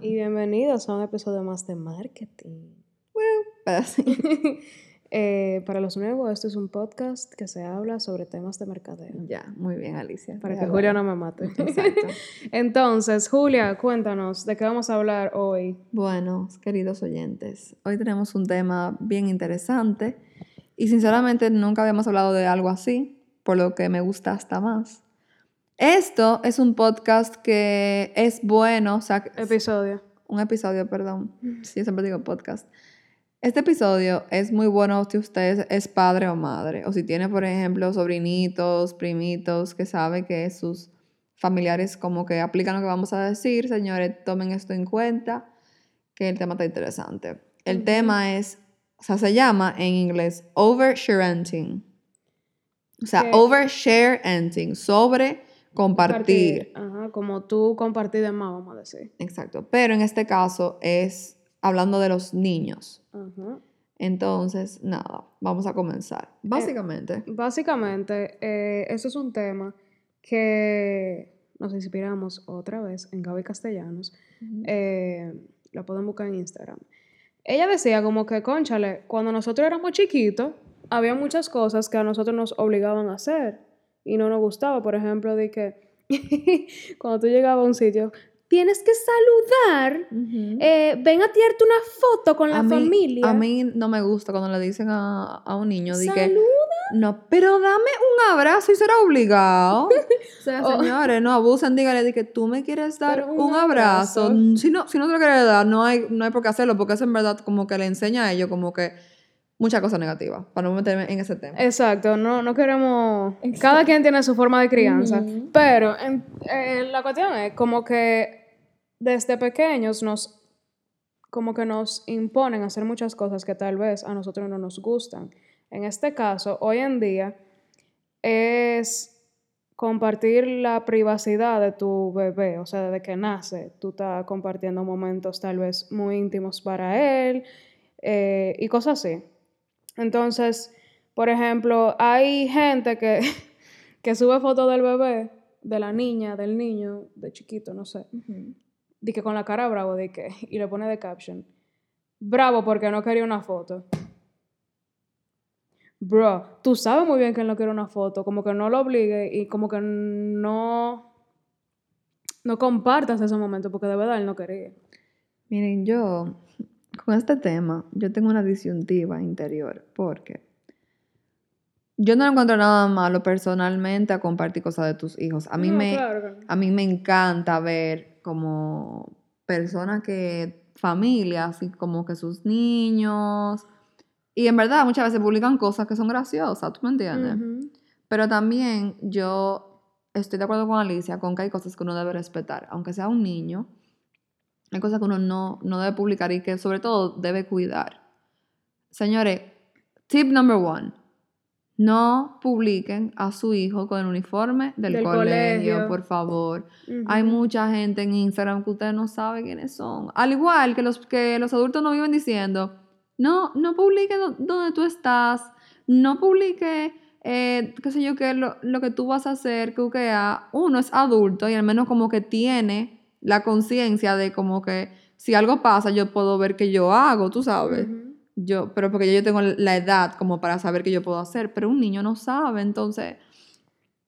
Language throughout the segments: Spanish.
Y bienvenidos a un episodio más de marketing. Eh, para los nuevos, este es un podcast que se habla sobre temas de mercadeo. ya, muy bien, Alicia. Para que Julia no me mate. Exacto. Entonces, Julia, cuéntanos, ¿de qué vamos a hablar hoy? Bueno, queridos oyentes, hoy tenemos un tema bien interesante y sinceramente nunca habíamos hablado de algo así, por lo que me gusta hasta más. Esto es un podcast que es bueno, o sea, Episodio. un episodio, perdón. Sí, siempre digo podcast. Este episodio es muy bueno si usted es padre o madre, o si tiene, por ejemplo, sobrinitos, primitos, que sabe que sus familiares como que aplican lo que vamos a decir. Señores, tomen esto en cuenta, que el tema está interesante. El tema es, o sea, se llama en inglés oversharenting. O sea, ¿Qué? oversharenting, sobre compartir. Ajá, como tú compartir de más, vamos a decir. Exacto. Pero en este caso es hablando de los niños. Ajá. Entonces, nada, vamos a comenzar. Básicamente, Básicamente, eh, eso es un tema que nos inspiramos otra vez en Gaby Castellanos. Eh, la pueden buscar en Instagram. Ella decía como que, conchale, cuando nosotros éramos chiquitos, había muchas cosas que a nosotros nos obligaban a hacer y no nos gustaba. Por ejemplo, de que cuando tú llegabas a un sitio, tienes que saludar, Ujú. eh, ven a tirarte una foto con la a, mí, familia. a mí no me gusta cuando le dicen a, a un niño de que, no, pero dame un abrazo y será obligado. o sea, Oh. señores, no abusen, dígale de que tú me quieres dar un, un abrazo. abrazo. Si no, si no te lo quieres dar, no hay, no hay por qué hacerlo, porque eso en verdad como que le enseña a ellos como que muchas cosas negativas, para no meterme en ese tema. Exacto, no, no queremos... Cada quien tiene su forma de crianza, pero en- eh, la cuestión es como que desde pequeños nos... como que nos imponen a hacer muchas cosas que tal vez a nosotros no nos gustan. En este caso, hoy en día, es compartir la privacidad de tu bebé, o sea, desde que nace, tú estás compartiendo momentos tal vez muy íntimos para él eh, y cosas así. Entonces, por ejemplo, hay gente que, que sube fotos del bebé, de la niña, del niño, de chiquito, no sé, de que con la cara bravo, de que, y le pone de caption, bravo porque no quería una foto. Bro, tú sabes muy bien que él no quiere una foto, como que no lo obligue y como que no, no compartas ese momento porque de verdad él no quería. Miren, yo con este tema, yo tengo una disyuntiva interior, porque yo no encuentro nada malo personalmente a compartir cosas de tus hijos. A mí, No, me, claro a mí me encanta ver como personas que, familias, y como que sus niños, y en verdad muchas veces publican cosas que son graciosas, ¿tú me entiendes? Pero también yo estoy de acuerdo con Alicia con que hay cosas que uno debe respetar, aunque sea un niño, hay cosas que uno no, no debe publicar y que sobre todo debe cuidar. Señores, tip number one, no publiquen a su hijo con el uniforme del, Del colegio, colegio. por favor. Hay mucha gente en Instagram que ustedes no saben quiénes son. Al igual que los, que los adultos no viven diciendo, no, no publique do- donde tú estás, no publique, eh, qué sé yo, qué, lo, lo que tú vas a hacer, que que a- uno es adulto y al menos como que tiene la conciencia de como que si algo pasa yo puedo ver qué yo hago, tú sabes. Yo, pero porque yo tengo la edad como para saber qué yo puedo hacer, pero un niño no sabe, entonces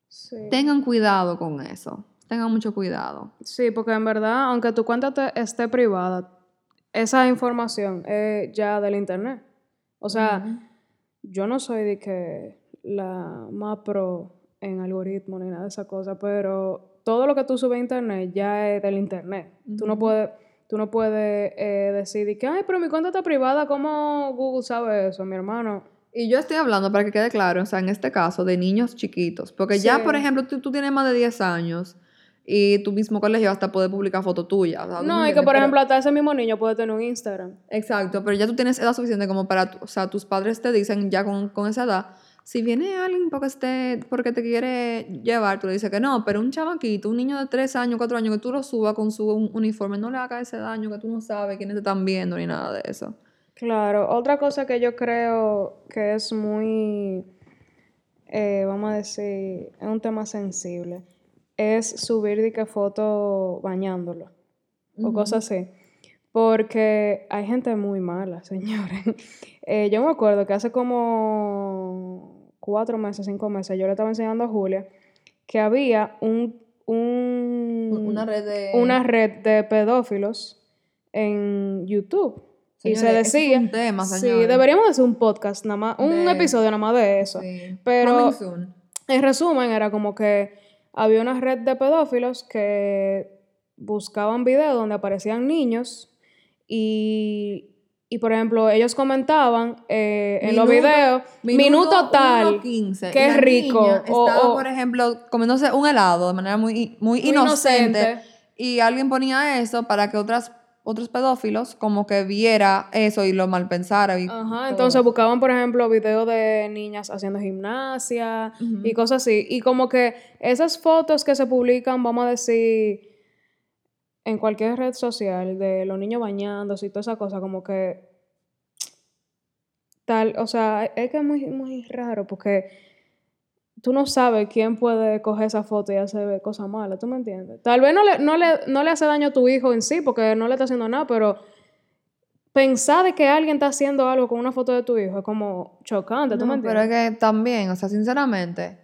Sí. tengan cuidado con eso, tengan mucho cuidado. Sí, porque en verdad, aunque tu cuenta te- esté privada, esa información es ya del internet. O sea, yo no soy de que la más pro en algoritmo ni nada de esa cosa, pero todo lo que tú subes a internet ya es del internet. Tú no puedes, tú no puedes eh, decir de que, ay, pero mi cuenta está privada, ¿cómo Google sabe eso, mi hermano? Y yo estoy hablando, para que quede claro, o sea, en este caso, de niños chiquitos. Porque ya, por ejemplo, tú, tú tienes más de 10 años y tu mismo colegio hasta puede publicar fotos tuyas. o sea, ¿tú me No, y que por Pero- ejemplo, hasta ese mismo niño puede tener un Instagram. Exacto, pero ya tú tienes edad suficiente como para, o sea, tus padres te dicen ya con, con esa edad, si viene alguien porque, esté, porque te quiere llevar, tú le dices que no, pero un chamaquito, un niño de 3 años, 4 años, que tú lo subas con su un- uniforme, no le haga ese daño, que tú no sabes quiénes te están viendo ni nada de eso. Claro, otra cosa que yo creo que es muy, eh, vamos a decir, es un tema sensible, es subir de que foto bañándolo. o cosas así. Porque hay gente muy mala, señores. Eh, yo me acuerdo que hace como cuatro meses, cinco meses, yo le estaba enseñando a Julia que había un, un- Una red de... una red de pedófilos en YouTube. y se es decía... un tema, sí, deberíamos hacer un podcast nada más, un De- episodio nada más de eso. Sí. Pero-. En resumen, era como que había una red de pedófilos que buscaban videos donde aparecían niños y, y, por ejemplo, ellos comentaban eh, en los videos, minuto, tal, 1:15, qué y la rico, niña estaba, o- por ejemplo, comiéndose un helado de manera muy, muy, muy inocente, inocente. Y alguien ponía eso para que otras, otros pedófilos como que viera eso y lo malpensara. Y Ajá, entonces buscaban, por ejemplo, videos de niñas haciendo gimnasia y cosas así. Y como que esas fotos que se publican, vamos a decir, en cualquier red social, de los niños bañándose y toda esa cosa, como que tal, o sea, es que es muy, muy raro porque tú no sabes quién puede coger esa foto y hacer cosas malas, ¿tú me entiendes? Tal vez no le, no le, no le hace daño a tu hijo en sí porque no le está haciendo nada, pero pensar de que alguien está haciendo algo con una foto de tu hijo es como chocante, ¿tú me No, pero entiendes? es que también, o sea, sinceramente,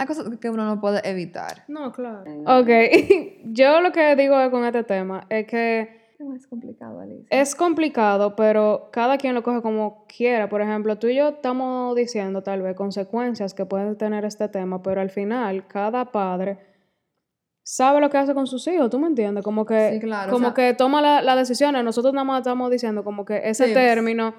hay cosas que uno no puede evitar. No, claro. Ok, yo lo que digo con este tema es que Es complicado, Alicia. es complicado, pero cada quien lo coge como quiera. Por ejemplo, tú y yo estamos diciendo tal vez consecuencias que puede tener este tema, pero al final cada padre sabe lo que hace con sus hijos, ¿tú me entiendes? Como que, Sí, claro, o como sea- que toma la- las decisiones. Nosotros nada más estamos diciendo como que ese Sí. término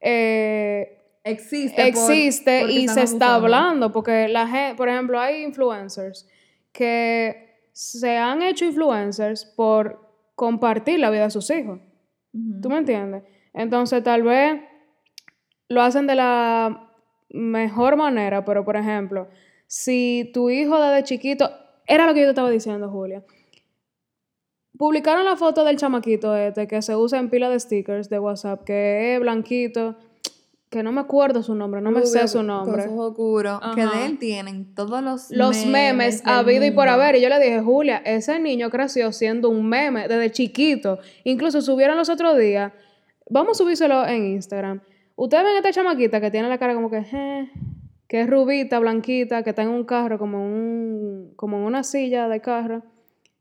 eh, Existe. existe y se está hablando, porque la gente, por ejemplo, hay influencers que se han hecho influencers por compartir la vida de sus hijos. ¿Tú me entiendes? Entonces, tal vez lo hacen de la mejor manera, pero por ejemplo, si tu hijo desde chiquito, era lo que yo te estaba diciendo, Julia. Publicaron la foto del chamaquito este que se usa en pila de stickers de WhatsApp, que es blanquito, que no me acuerdo su nombre, no me sé su nombre. Ojos oscuros. Que de él tienen todos los Los memes del habido y por haber. Y yo le dije, Julia, ese niño creció siendo un meme desde chiquito. Incluso subieron los otros días. Vamos a subírselo en Instagram. Ustedes ven a esta chamaquita que tiene la cara como que, eh, que es rubita, blanquita, que está en un carro, como un, como en una silla de carro,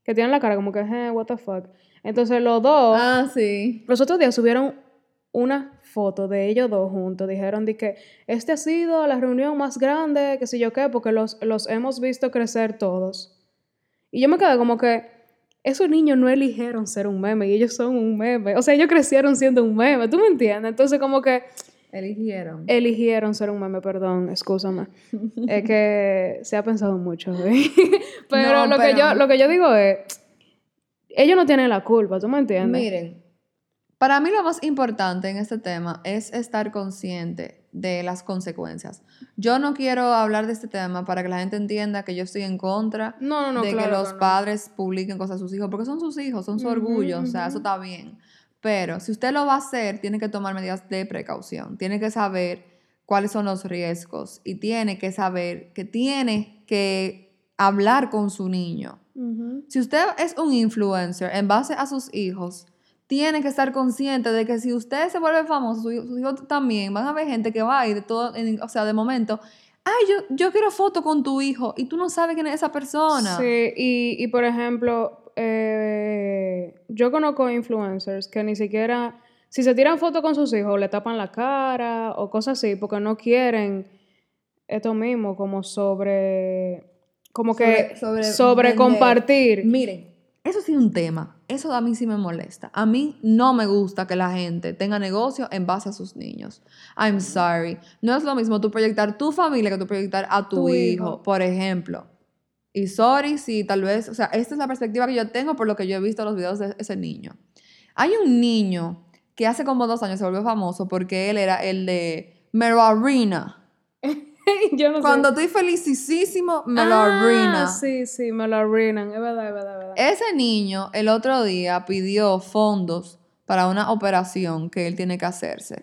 que tiene la cara como que, eh, what the fuck. Entonces los dos, Ah, sí. los otros días subieron una foto de ellos dos juntos. Dijeron de que este ha sido la reunión más grande, que sé yo qué, porque los, los hemos visto crecer todos. Y yo me quedé como que esos niños no eligieron ser un meme y ellos son un meme. O sea, ellos crecieron siendo un meme, ¿tú me entiendes? Entonces como que Eligieron. eligieron ser un meme, perdón, excúsame. es que se ha pensado mucho. ¿eh? pero, No, lo, Que yo, lo que yo digo es, ellos no tienen la culpa, ¿tú me entiendes? Miren, para mí lo más importante en este tema es estar consciente de las consecuencias. Yo no quiero hablar de este tema para que la gente entienda que yo estoy en contra No, no, no, de claro que los padres publiquen cosas a sus hijos, porque son sus hijos, son su Ujú, orgullo, o sea, eso está bien. Pero si usted lo va a hacer, tiene que tomar medidas de precaución, tiene que saber cuáles son los riesgos y tiene que saber que tiene que hablar con su niño. Si usted es un influencer en base a sus hijos, tiene que estar consciente de que si usted se vuelve famoso, su hijo- sus hijos también, van a haber gente que va y de todo, en- o sea, de momento, ay, yo, yo quiero foto con tu hijo y tú no sabes quién es esa persona. Sí, y, y por ejemplo, eh, yo conozco influencers que ni siquiera, si se tiran fotos con sus hijos, le tapan la cara o cosas así, porque no quieren esto mismo, como sobre, como que Sobre- sobre compartir. Miren, eso sí es un tema. Eso a mí sí me molesta. A mí no me gusta que la gente tenga negocio en base a sus niños. I'm sorry. No es lo mismo tú proyectar tu familia que tú proyectar a tu, Tu hijo, hijo. por ejemplo. Y sorry si tal vez, o sea, esta es la perspectiva que yo tengo por lo que yo he visto los videos de ese niño. Hay un niño que hace como dos años se volvió famoso porque él era el de me lo arruina. yo no sé. Cuando estoy felicísimo, me lo Ah, arruina. Sí, sí, me lo arruinan, es verdad, es verdad, es verdad. Ese niño el otro día pidió fondos para una operación que él tiene que hacerse.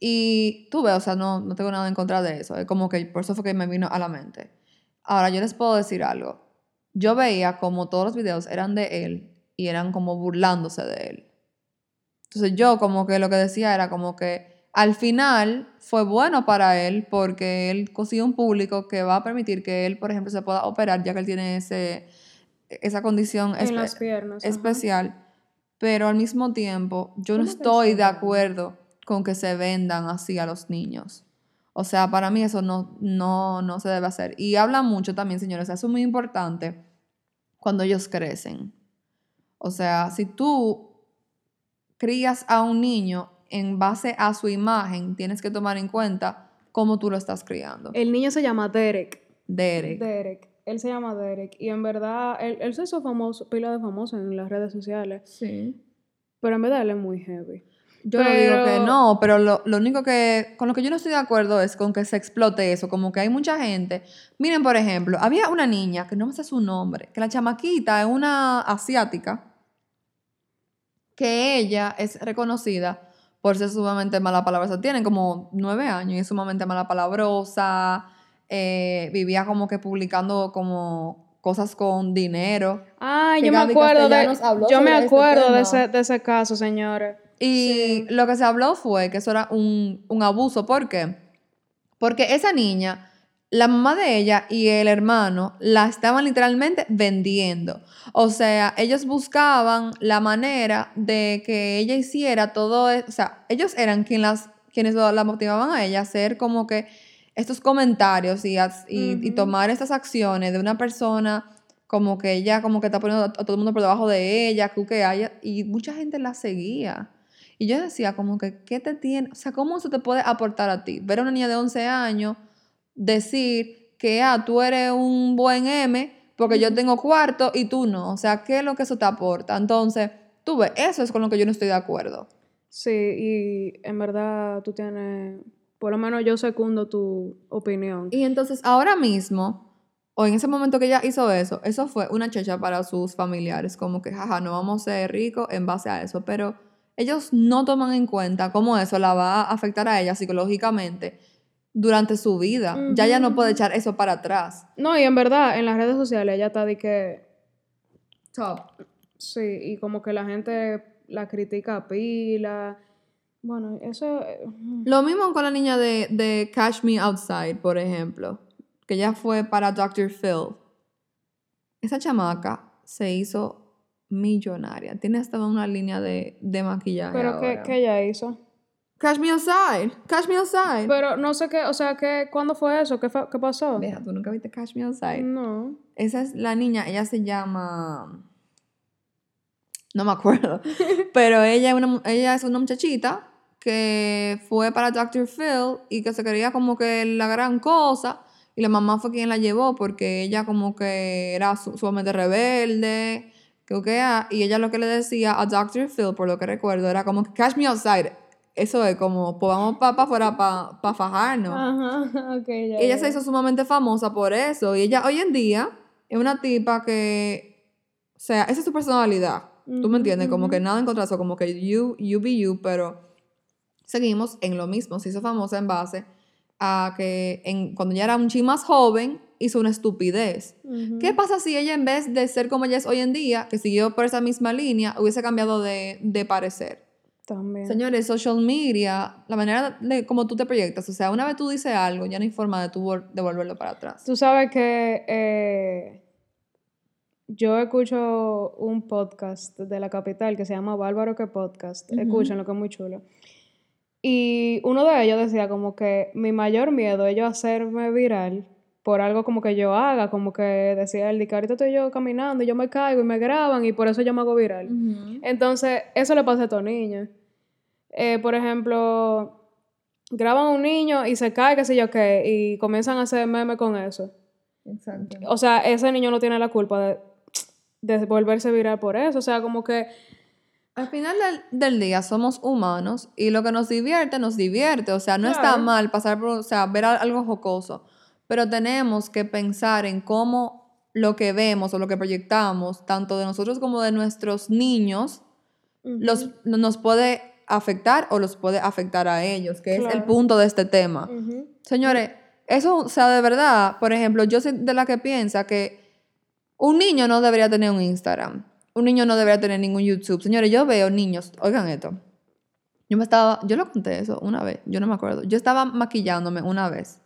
Y tú ves, o sea, no, no tengo nada en contra de eso. Es como que por eso fue que me vino a la mente. Ahora, yo les puedo decir algo. Yo veía como todos los videos eran de él y eran como burlándose de él. Entonces yo como que lo que decía era como que al final fue bueno para él porque él consiguió un público que va a permitir que él, por ejemplo, se pueda operar ya que él tiene ese, esa condición En las piernas. ajá. especial. Pero al mismo tiempo yo no ¿Cómo que estoy de acuerdo con que se vendan así a los niños. O sea, para mí eso no, no, no se debe hacer. Y habla mucho también, señores, eso es muy importante cuando ellos crecen. O sea, si tú crías a un niño en base a su imagen, tienes que tomar en cuenta cómo tú lo estás criando. El niño se llama Derek. Derek. Derek. Él se llama Derek. Y en verdad, él, él se hizo famoso, pila de famoso en las redes sociales. Sí. Pero en verdad él es muy heavy. Yo no digo que Pero- no, pero lo, lo único que, con lo que yo no estoy de acuerdo es con que se explote eso, como que hay mucha gente. Miren, por ejemplo, había una niña, que no me sé su nombre, que la chamaquita es una asiática, que ella es reconocida por ser sumamente mala palabrosa. Tienen como nueve años y es sumamente mala palabrosa, eh, vivía como que publicando como cosas con dinero. Ah, yo me Gaby acuerdo de. Yo me este acuerdo de ese, de ese caso, señores. Y Sí. lo que se habló fue que eso era un, un abuso. ¿Por qué? Porque esa niña, la mamá de ella y el hermano la estaban literalmente vendiendo. O sea, ellos buscaban la manera de que ella hiciera todo eso. O sea, ellos eran quien las, quienes la motivaban a ella a hacer como que estos comentarios y, y, tomar estas acciones de una persona como que ella como que está poniendo a todo el mundo por debajo de ella, que haya, y mucha gente la seguía. Y yo decía como que, ¿qué te tiene? O sea, ¿cómo eso te puede aportar a ti? Ver a una niña de 11 años decir que, ah, tú eres un buen M porque yo tengo cuarto y tú no. O sea, ¿qué es lo que eso te aporta? Entonces, tú ves, eso es con lo que yo no estoy de acuerdo. Sí, y en verdad tú tienes. Por lo menos yo secundo tu opinión. Y entonces, ahora mismo, o en ese momento que ella hizo eso, eso fue una checha para sus familiares, como que, jaja, no vamos a ser ricos en base a eso, pero ellos no toman en cuenta cómo eso la va a afectar a ella psicológicamente durante su vida. Ya ella no puede echar eso para atrás. No, y en verdad, en las redes sociales ella está de que. Top. Sí, y como que la gente la critica a pila. Bueno, eso. eh, Lo mismo con la niña de, de Catch Me Outside, por ejemplo, que ella fue para Dr. Phil. Esa chamaca se hizo millonaria. Tiene hasta una línea de, de maquillaje. Pero ¿qué, ahora. qué ella hizo? Catch Me Outside. Catch Me Outside. Pero no sé qué, o sea, ¿qué, ¿cuándo fue eso? ¿Qué, fue- qué pasó? Deja, tú nunca viste Catch Me Outside. No. Esa es la niña, ella se llama. No me acuerdo. pero ella es, una, ella es una muchachita que fue para Dr. Phil y que se creía como que la gran cosa. Y la mamá fue quien la llevó porque ella como que era su- sumamente rebelde. Que, que, y ella lo que le decía a Dr. Phil, por lo que recuerdo, era como que catch me outside. Eso es como, pues vamos para afuera para fajarnos. Ajá, ok, ya. Ella ya. se hizo sumamente famosa por eso. Y ella hoy en día es una tipa que, o sea, esa es su personalidad. ¿Tú me entiendes? Como que nada en contra de eso, como que you, you be you, pero seguimos en lo mismo. Se hizo famosa en base a que en, cuando ella era un chi más joven, hizo una estupidez. ¿Qué pasa si ella en vez de ser como ella es hoy en día, que siguió por esa misma línea, hubiese cambiado de, de parecer? También. Señores, social media, la manera de cómo tú te proyectas, o sea, una vez tú dices algo, ya no hay forma de tú vol- devolverlo para atrás. Tú sabes que eh, yo escucho un podcast de la capital que se llama Bárbaro que Podcast. Ujú. Escúchenlo, que es muy chulo. Y uno de ellos decía como que mi mayor miedo es yo hacerme viral por algo como que yo haga, como que decía él, que ahorita estoy yo caminando y yo me caigo y me graban y por eso yo me hago viral. Entonces, eso le pasa a estos niños. Eh, por ejemplo, graban a un niño y se cae, qué sé yo qué, y comienzan a hacer memes con eso. Exacto. O sea, ese niño no tiene la culpa de, de volverse viral por eso. O sea, como que Al final del, del día somos humanos y lo que nos divierte, nos divierte. O sea, no está mal pasar por, o sea, ver al- algo jocoso, pero tenemos que pensar en cómo lo que vemos o lo que proyectamos, tanto de nosotros como de nuestros niños, los, nos puede afectar o los puede afectar a ellos, que es el Claro. punto de este tema. Ujú. Señores, eso, o sea, de verdad, por ejemplo, yo soy de la que piensa que un niño no debería tener un Instagram. un niño no debería tener ningún YouTube. Señores, yo veo niños, oigan esto. Yo me estaba, yo lo conté eso una vez, yo no me acuerdo. Yo estaba maquillándome una vez.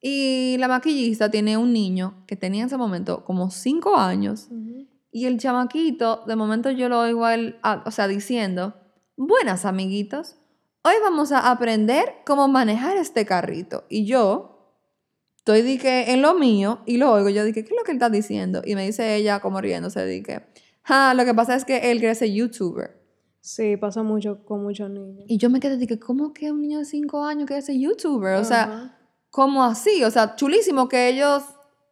Y la maquillista tiene un niño que tenía en ese momento como cinco años. Y el chamaquito, de momento yo lo oigo a él, a- o sea, diciendo, buenas amiguitos, hoy vamos a aprender cómo manejar este carrito. Y yo estoy dije, en lo mío y lo oigo, yo dije, ¿qué es lo que él está diciendo? Y me dice ella como riéndose, dije, ah, lo que pasa es que él quiere ser youtuber. Sí, pasa mucho con muchos niños. Y yo me quedé, dije, ¿cómo que un niño de cinco años quiere ser youtuber? O sea. ¿Cómo así? O sea, chulísimo que ellos...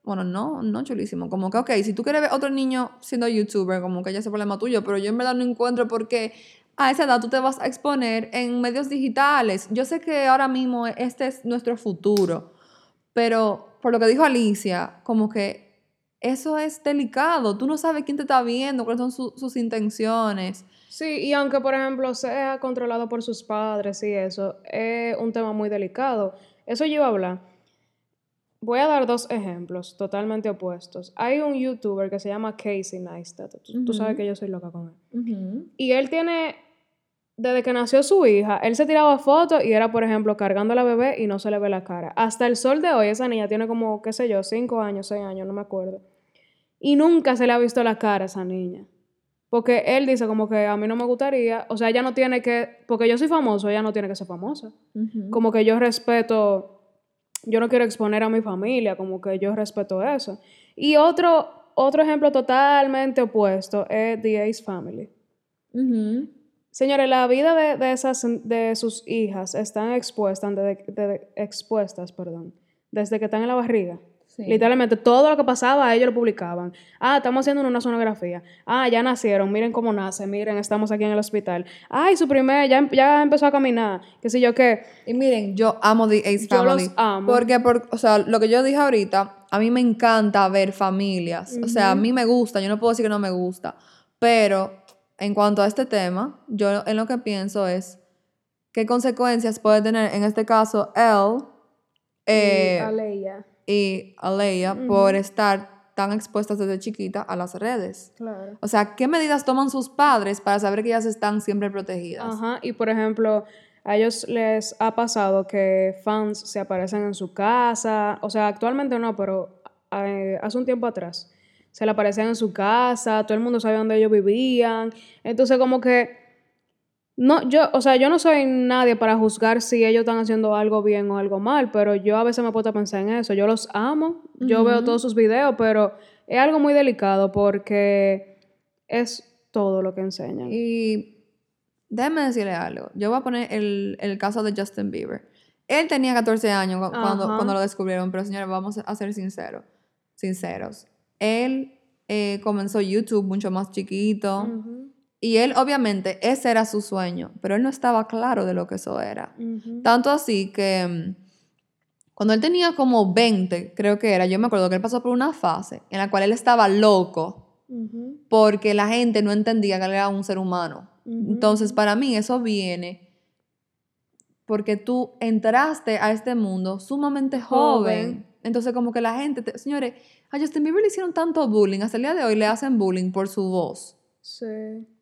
Bueno, no, no chulísimo. Como que, ok, si tú quieres ver otro niño siendo youtuber, como que ya es problema tuyo, pero yo en verdad no encuentro por qué a esa edad tú te vas a exponer en medios digitales. Yo sé que ahora mismo este es nuestro futuro, pero por lo que dijo Alicia, como que eso es delicado. Tú no sabes quién te está viendo, cuáles son su- sus intenciones. Sí, y aunque, por ejemplo, sea controlado por sus padres y eso, es un tema muy delicado. Eso yo iba a hablar. Voy a dar dos ejemplos totalmente opuestos. Hay un youtuber que se llama Casey Neistat. Tú, tú sabes que yo soy loca con él. Y él tiene, desde que nació su hija, él se tiraba fotos y era, por ejemplo, cargando a la bebé y no se le ve la cara. Hasta el sol de hoy, esa niña tiene como, qué sé yo, cinco años, seis años, no me acuerdo. Y nunca se le ha visto la cara a esa niña. Porque él dice como que a mí no me gustaría, o sea, ella no tiene que, porque yo soy famoso, ella no tiene que ser famosa. Como que yo respeto, yo no quiero exponer a mi familia, como que yo respeto eso. Y otro, otro ejemplo totalmente opuesto es The Ace Family. Señores, la vida de, de esas, de sus hijas están expuestas, de- de- expuestas, perdón, desde que están en la barriga. Sí. Literalmente todo lo que pasaba ellos lo publicaban. Ah, estamos haciendo una sonografía. Ah, ya nacieron, miren cómo nace, miren, estamos aquí en el hospital. Ay, su primer, ya, em- ya empezó a caminar, qué sé yo qué. Y miren, yo amo The Ace Yo los Family. amo. Porque, por, o sea, lo que yo dije ahorita, a mí me encanta ver familias. O sea, a mí me gusta, yo no puedo decir que no me gusta. Pero en cuanto a este tema, yo en lo que pienso es qué consecuencias puede tener, en este caso, él eh, Y Aleia por estar tan expuestas desde chiquita a las redes. claro. O sea, ¿qué medidas toman sus padres para saber que ellas están siempre protegidas? Ajá, y por ejemplo, a ellos les ha pasado que fans se aparecen en su casa, o sea, actualmente no, pero eh, hace un tiempo atrás, se le aparecían en su casa, todo el mundo sabía dónde ellos vivían, entonces como que, no, yo, o sea, yo no soy nadie para juzgar si ellos están haciendo algo bien o algo mal, pero yo a veces me puedo pensar en eso, yo los amo, yo veo todos sus videos, pero es algo muy delicado porque es todo lo que enseñan. Y déjeme decirle algo. Yo voy a poner el, el caso de Justin Bieber. Él tenía 14 años cu- cuando, Ajá. cuando lo descubrieron, pero señores, vamos a ser sinceros. Sinceros. Él eh, comenzó YouTube mucho más chiquito. Y él, obviamente, ese era su sueño, pero él no estaba claro de lo que eso era. Tanto así que mm, cuando él tenía como 20, creo que era, yo me acuerdo que él pasó por una fase en la cual él estaba loco porque la gente no entendía que él era un ser humano. Entonces, para mí eso viene porque tú entraste a este mundo sumamente joven. Joven. Entonces, como que la gente, te- señores, a Justin Bieber le hicieron tanto bullying, hasta el día de hoy le hacen bullying por su voz. Sí.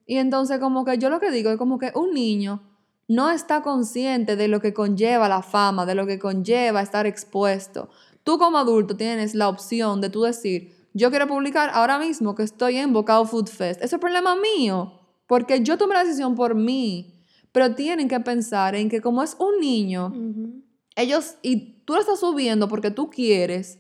Y entonces, como que yo lo que digo es como que un niño no está consciente de lo que conlleva la fama, de lo que conlleva estar expuesto. Tú como adulto tienes la opción de tú decir, yo quiero publicar ahora mismo que estoy en Bocao Food Fest. Eso es problema mío, porque yo tomé la decisión por mí. Pero tienen que pensar en que como es un niño, ellos, y tú lo estás subiendo porque tú quieres,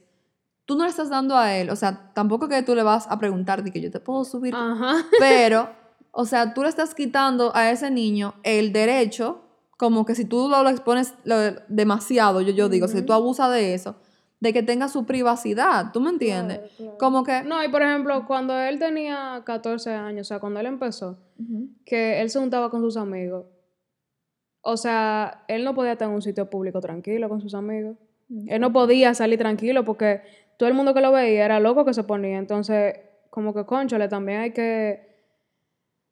tú no le estás dando a él, o sea, tampoco que tú le vas a preguntar de que yo te puedo subir Ajá. pero, o sea, tú le estás quitando a ese niño el derecho, como que si tú lo, lo expones lo- demasiado, yo, yo digo, si tú abusas de eso, de que tenga su privacidad, ¿tú me entiendes? Claro, claro. Como que... No, y por ejemplo, cuando él tenía 14 años, o sea, cuando él empezó, que él se juntaba con sus amigos, o sea, él no podía estar en un sitio público tranquilo con sus amigos. Él no podía salir tranquilo porque todo el mundo que lo veía era loco que se ponía. Entonces, como que, conchole, también hay que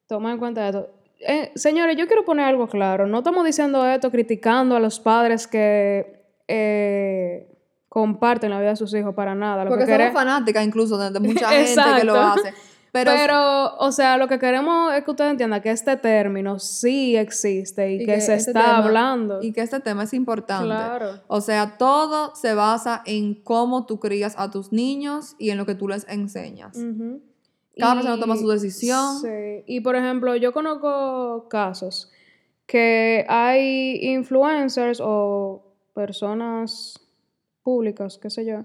tomar en cuenta esto. Eh, señores, yo quiero poner algo claro. No estamos diciendo esto criticando a los padres que eh, comparten la vida de sus hijos para nada. Lo Porque que somos fanáticas incluso de, de mucha gente que lo hace. Pero, Pero, o sea, lo que queremos es que ustedes entiendan que este término sí existe y, Y que, que se este está tema- hablando. y que este tema es importante. Claro. O sea, todo se basa en cómo tú crías a tus niños y en lo que tú les enseñas. Ujú. Cada persona toma su decisión. Sí. Y por ejemplo, yo conozco casos que hay influencers o personas públicas, qué sé yo,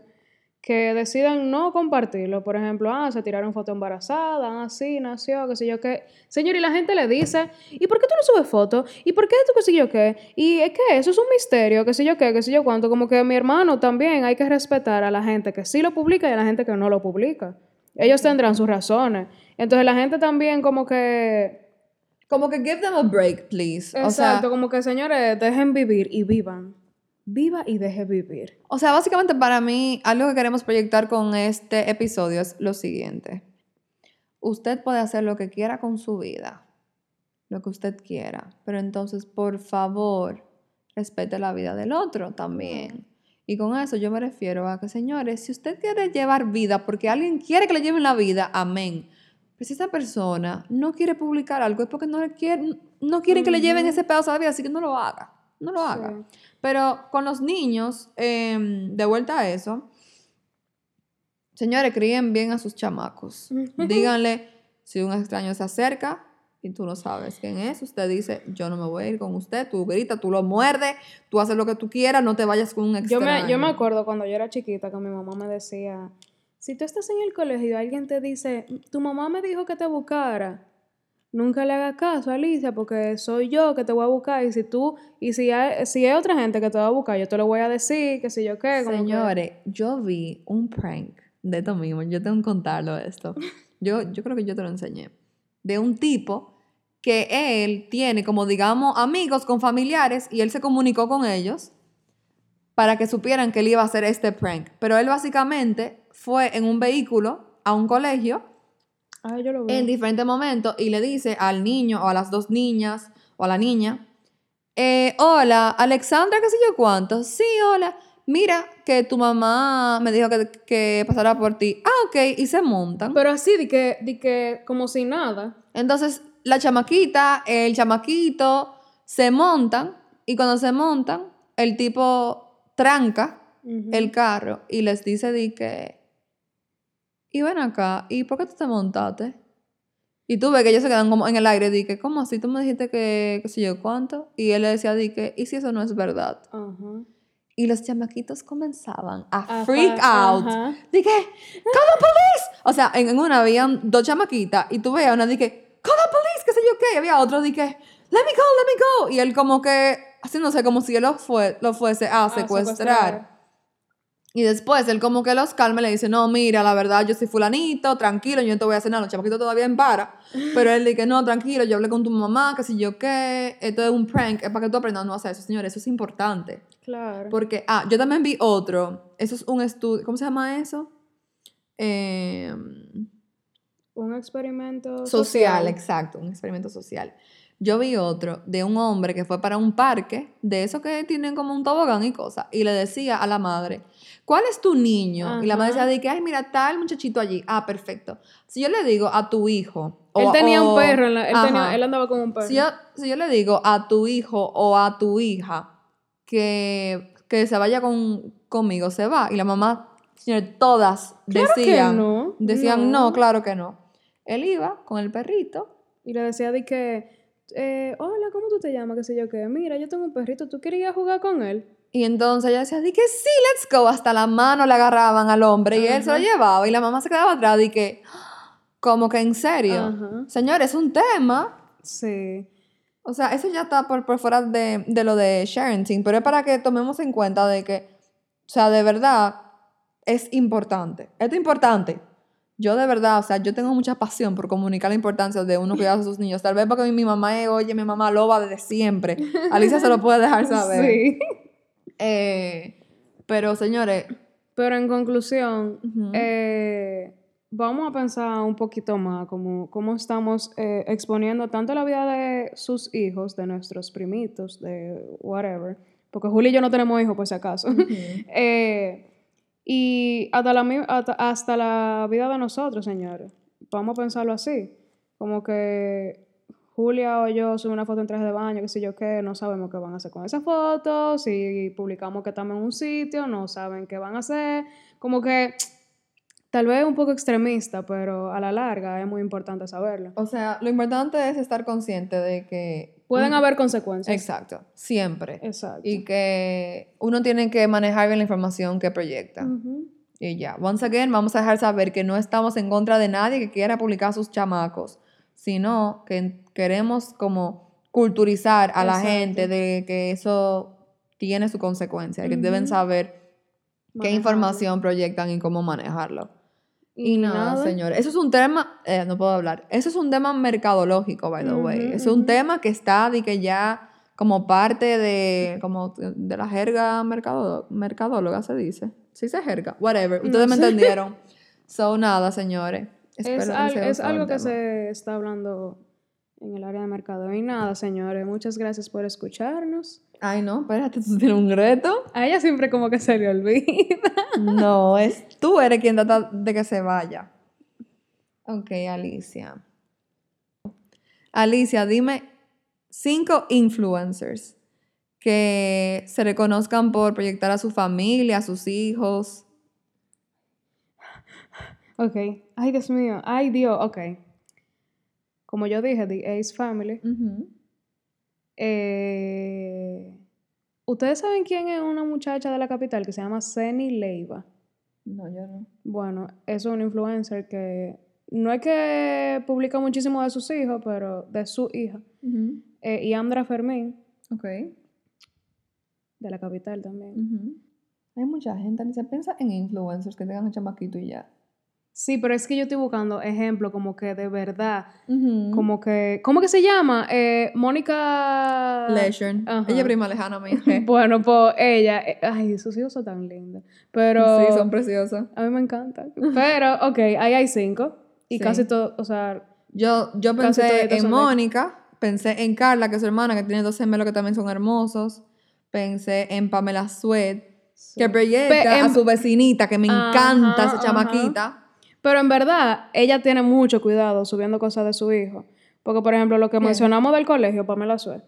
que deciden no compartirlo. Por ejemplo, ah, se tiraron foto embarazada, así nació, qué sé yo qué. Señor, y la gente le dice, ¿y por qué tú no subes fotos? ¿Y por qué tú qué sé yo qué? Y es que eso es un misterio, qué sé yo qué, qué sé yo cuánto. Como que mi hermano también hay que respetar a la gente que sí lo publica y a la gente que no lo publica. Ellos tendrán sus razones. Entonces la gente también como que... Como que give them a break, please. O Exacto, sea, como que señores, dejen vivir y vivan. Viva y deje vivir. o sea, básicamente para mí, algo que queremos proyectar con este episodio es lo siguiente. Usted puede hacer lo que quiera con su vida, lo que usted quiera, pero entonces, por favor, respete la vida del otro también. Y con eso yo me refiero a que, señores, si usted quiere llevar vida porque alguien quiere que le lleven la vida, amén. Pero si esa persona no quiere publicar algo es porque no, le quiere, no quieren que le lleven ese pedazo de vida, así que no lo haga. No lo haga. Sí. Pero con los niños, em, de vuelta a eso, señores, críen bien a sus chamacos. Díganle, si un extraño se acerca y tú no sabes quién es, usted dice, yo no me voy a ir con usted, tú gritas, tú lo muerdes, tú haces lo que tú quieras, no te vayas con un Yo extraño. me, yo me acuerdo cuando yo era chiquita que mi mamá me decía, si tú estás en el colegio y alguien te dice, tu mamá me dijo que te buscara, nunca le hagas caso a Alicia porque soy yo que te voy a buscar y si tú, y si hay, si hay otra gente que te va a buscar, yo te lo voy a decir, que si yo qué. como que- Señores, yo vi un prank de esto mismo, yo tengo que contarlo esto. Yo, yo creo que yo te lo enseñé. De un tipo que él tiene como, digamos, amigos con familiares y él se comunicó con ellos para que supieran que él iba a hacer este prank. Pero él básicamente fue en un vehículo a un colegio Ay, yo lo vi. en diferentes momentos y le dice al niño o a las dos niñas o a la niña, eh, hola, Alexandra, qué sé yo cuánto, sí, hola, mira que tu mamá me dijo que, que pasara por ti, ah, ok, y se montan. Pero así, de que, de que como si nada. Entonces, la chamaquita, el chamaquito, se montan y cuando se montan, el tipo tranca el carro y les dice di que y ven acá y por qué tú te montaste y tú ves que ellos se quedan como en el aire di que cómo así tú me dijiste que qué sé yo cuánto y él le decía di que y si eso no es verdad Ajá. Y los chamaquitos comenzaban a Ajá, freak out. ajá. di que call the police o sea en, en una habían dos chamaquitas y tú veías una di que call the police qué sé yo qué y había otro di que let me go let me go. Y él como que haciéndose como si él lo, fue, lo fuese a secuestrar. Y después él como que los calma y le dice, no, mira, la verdad, yo soy fulanito, tranquilo, yo no te voy a hacer nada, los chamaquitos todavía en para. Pero él dice, no, tranquilo, yo hablé con tu mamá, que si yo qué, esto es un prank, es para que tú aprendas no hacer eso, señores, eso es importante. Claro. Porque, ah, yo también vi otro, eso es un estudio, ¿cómo se llama eso? Eh, Un experimento social, exacto, un experimento social. Yo vi otro de un hombre que fue para un parque, de esos que tienen como un tobogán y cosas, y le decía a la madre, ¿cuál es tu niño? Y la madre decía, de que, ay, mira, tal muchachito allí. Ah, perfecto. Si yo le digo a tu hijo... o- Él tenía o- un perro, en la- él, tenía- él andaba con un perro. si yo, si yo le digo a tu hijo o a tu hija que, que se vaya con, conmigo, se va. Y la mamá, señor, todas Claro decían, no, decían, no. no. claro que no. Él iba con el perrito Y le decía de que, eh, hola, ¿cómo tú te llamas? ¿Qué sé yo qué? Mira, yo tengo un perrito, ¿tú querías jugar con él? Y entonces ella decía, di que sí, let's go. Hasta la mano le agarraban al hombre y él se lo llevaba. Y la mamá se quedaba atrás y que, como que en serio. Ajá. Señor, es un tema. Sí. O sea, eso ya está por, por fuera de, de lo de parenting, pero es para que tomemos en cuenta de que, o sea, de verdad es importante. Esto es importante. Yo de verdad, o sea, yo tengo mucha pasión por comunicar la importancia de uno cuidar a sus niños. Tal vez porque mi, mamá es, oye, mi mamá loba desde siempre. Alicia se lo puede dejar saber. Sí. Eh, pero señores, Pero en conclusión, eh, vamos a pensar un poquito más cómo, cómo estamos eh, exponiendo tanto la vida de sus hijos, de nuestros primitos, de whatever, porque Julio y yo no tenemos hijos por si acaso, y hasta la, hasta la vida de nosotros, señores. vamos a pensarlo así. Como que Julia o yo subimos una foto en traje de baño, qué sé yo qué, no sabemos qué van a hacer con esa foto. Si publicamos que estamos en un sitio, no saben qué van a hacer. Como que tal vez un poco extremista, pero a la larga es muy importante saberlo. O sea, lo importante es estar consciente de que... Pueden haber consecuencias. Exacto, siempre. Exacto. Y que uno tiene que manejar bien la información que proyecta. Y ya, once again, vamos a dejar saber que no estamos en contra de nadie que quiera publicar sus chamacos, sino que queremos como culturizar a la gente de que eso tiene su consecuencia, que deben saber qué información proyectan y cómo manejarlo. Y, Y nada, nada. señores. Eso es un tema, eh, no puedo hablar. Eso es un tema mercadológico, by the way. Ujú, Eso es un ujú. tema que está de que ya como parte de, como de la jerga mercado, mercadóloga, se dice. Sí se jerga, whatever. Ustedes No me sé. entendieron. So, nada, señores. Espero Es, al- es algo que se está hablando en el área de mercado. Y nada, señores, muchas gracias por escucharnos. Ay, no, espérate, tú tienes un reto. A ella siempre como que se le olvida. No, es tú eres quien trata de que se vaya. Ok, Alicia. Alicia, dime cinco influencers que se reconozcan por proyectar a su familia, a sus hijos. Ok. Ay, Dios mío. Ay, Dios. Ok. Como yo dije, The Ace Family. Eh, ¿Ustedes saben quién es una muchacha de la capital que se llama Ceni Leiva? No, yo no. Bueno, es un influencer que no es que publica muchísimo de sus hijos, pero de su hija. Eh, y Andra Fermín, Ok. de la capital también. Hay mucha gente, ni se piensa en influencers que tengan un chamaquito y ya. Sí, pero es que yo estoy buscando ejemplos como que de verdad, como que, ¿cómo que se llama? Eh, Mónica... Leisure. Ella es prima lejana mía. Bueno, pues ella, eh, ay, sus hijos son tan lindos. Pero Sí, son preciosas. a mí me encantan. Pero, ok, ahí hay cinco. Y Sí. casi todo, o sea, Yo, yo pensé en de- Mónica, pensé en Carla, que es su hermana, que tiene dos gemelos que también son hermosos. Pensé en Pamela Sweat, sí. que proyecta Pe- a su vecinita, que me encanta Ajá, esa ajá. Pero en verdad, ella tiene mucho cuidado subiendo cosas de su hijo. Porque, por ejemplo, lo que mencionamos del colegio, Pamela Suez.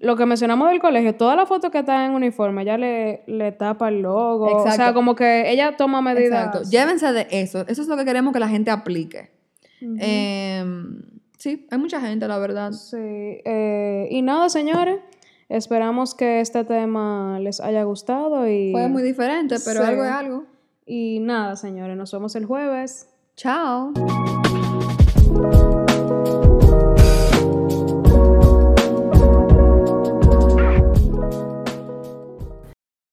Lo que mencionamos del colegio, todas las fotos que están en uniforme, ella le, le tapa el logo. O sea, como que ella toma medidas. Exacto. Llévense de eso. Eso es lo que queremos que la gente aplique. Em, sí, hay mucha gente, la verdad. Sí. eh, y nada, señores. Esperamos que este tema les haya gustado y... Fue muy diferente, pero Sí. algo es algo. Y nada, señores. Nos vemos el jueves. Ciao